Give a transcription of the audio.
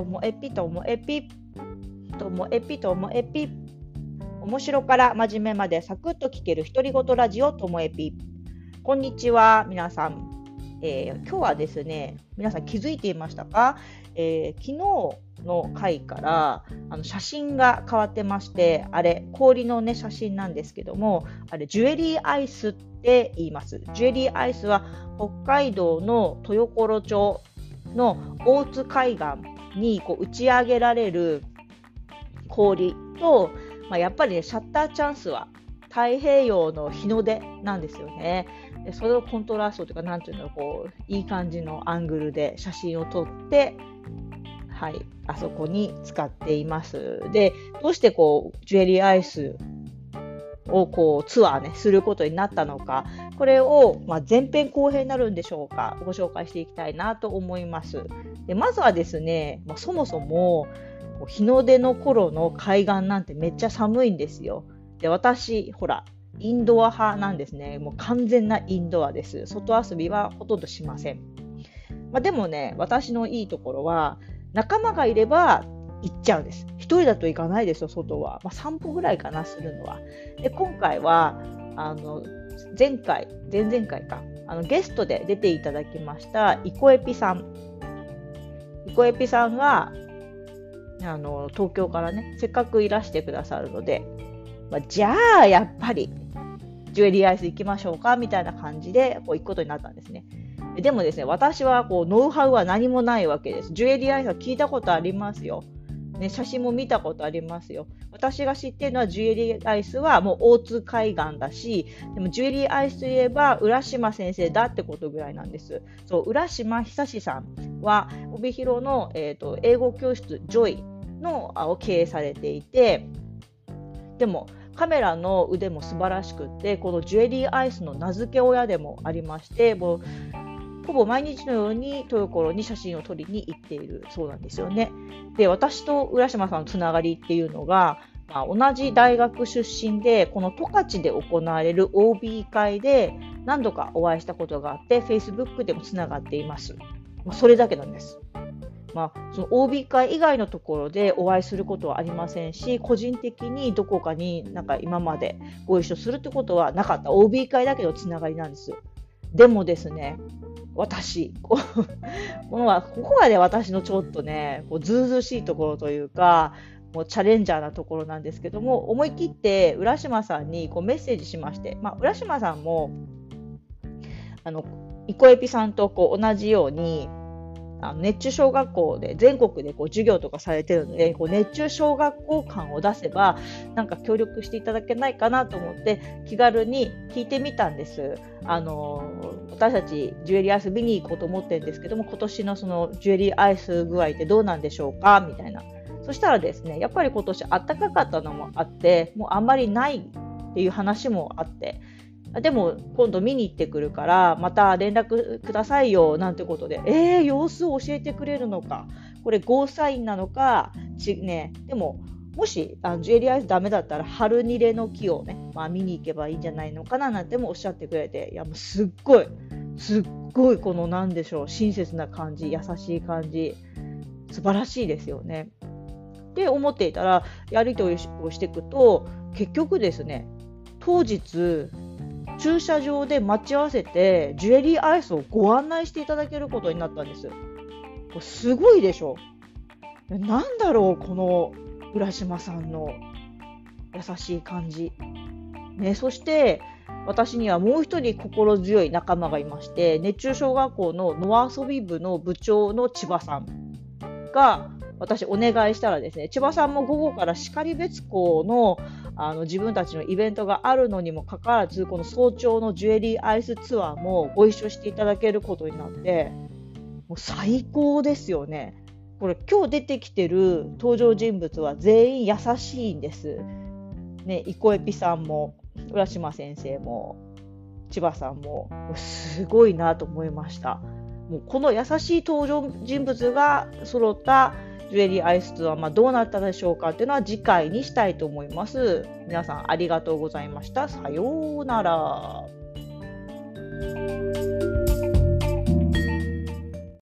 ともえぴともえぴともえぴともえぴ面白から真面目までサクッと聞ける独り言ラジオともえぴこんにちは皆さん、えー、今日はですね皆さん気づいていましたか、えー、昨日の回からあの写真が変わってましてあれ氷のね写真なんですけどもあれジュエリーアイスって言います。ジュエリーアイスは北海道の豊頃町の大津海岸にこう打ち上げられる氷と、まあ、やっぱりねシャッターチャンスは太平洋の日の出なんですよね。でそれをコントラストというか、なんていうの、こう、いい感じのアングルで写真を撮って、はい、あそこに使っています。で、どうしてこう、ジュエリーアイスをこうツアーね、することになったのか、これを、まあ、前編後編になるんでしょうか、ご紹介していきたいなと思います。でまずはですね、まあ、そもそも日の出の頃の海岸なんてめっちゃ寒いんですよ。で私、ほら、インドア派なんですね。もう完全なインドアです。外遊びはほとんどしません。まあ、でもね、私のいいところは、仲間がいれば行っちゃうんです。一人だと行かないですよ、外は。まあ、散歩ぐらいかな、するのは。で、今回は、あの、前回、前々回か、あのゲストで出ていただきました、イコエピさん。イコエピさんが、あの、東京からね、せっかくいらしてくださるので、まあ、じゃあ、やっぱり、ジュエリーアイス行きましょうかみたいな感じでこう行くことになったんですね。でもですね、私はこうノウハウは何もないわけです。ジュエリーアイスは聞いたことありますよ。ね、写真も見たことありますよ。私が知ってるのはジュエリーアイスはもう大津海岸だし、でもジュエリーアイスといえば浦島先生だってことぐらいなんです。そう、浦島久さんは帯広の、えーと、英語教室ジョイのを経営されていて、でもカメラの腕も素晴らしくってこのジュエリーアイスの名付け親でもありましてもうほぼ毎日のように豊頃に写真を撮りに行っているそうなんですよね。で、私と浦島さんのつながりっていうのが、まあ、同じ大学出身で、この十勝で行われる OB 会で何度かお会いしたことがあって、Facebook でもつながっています。まあ、それだけなんです。まあ、その OB 会以外のところでお会いすることはありませんし、個人的にどこかになんか今までご一緒するってことはなかった。OB 会だけのつながりなんです。でもですね、私、このはここがね、私のちょっとね、こうずうずしいところというか、もうチャレンジャーなところなんですけども、思い切って浦島さんにこうメッセージしまして、まあ、浦島さんも、あの、イコエピさんとこう同じように、あの熱中小学校で全国でこう授業とかされてるのでこう熱中小学校感を出せばなんか協力していただけないかなと思って気軽に聞いてみたんです。あの私たちジュエリーアイス見に行こうと思ってるんですけども今年のそのジュエリーアイス具合ってどうなんでしょうかみたいな。そしたらですねやっぱり今年あったかかったのもあってもうあんまりないっていう話もあってでも今度見に行ってくるからまた連絡くださいよなんてことで。えー、様子を教えてくれるのか。これゴーサインなのかち、ね、でももしあのジュエリーアイスダメだったら春ニレの木をね、まあ、見に行けばいいんじゃないのかななんてもおっしゃってくれて。いやもうすっごい。すっごいこのなんでしょう。親切な感じ優しい感じ。素晴らしいですよね。って思っていたらやり取りをしていくと結局ですね当日駐車場で待ち合わせてジュエリーアイスをご案内していただけることになったんです。これすごいでしょなんだろうこの浦島さんの優しい感じ。ね、そして私にはもう一人心強い仲間がいまして熱中小学校の野遊び部の部長の千葉さんが私お願いしたらですね千葉さんも午後から然別校のあの自分たちのイベントがあるのにもかかわらずこの早朝のジュエリーアイスツアーもご一緒していただけることになってもう最高ですよね。これ今日出てきてる登場人物は全員優しいんです。ね、イコエピさんも浦島先生も千葉さんもすごいなと思いました。もうこの優しい登場人物が揃ったジュエリーアイスツアー、まあ、どうなったでしょうかっていうのは次回にしたいと思います。皆さんありがとうございました。さようなら。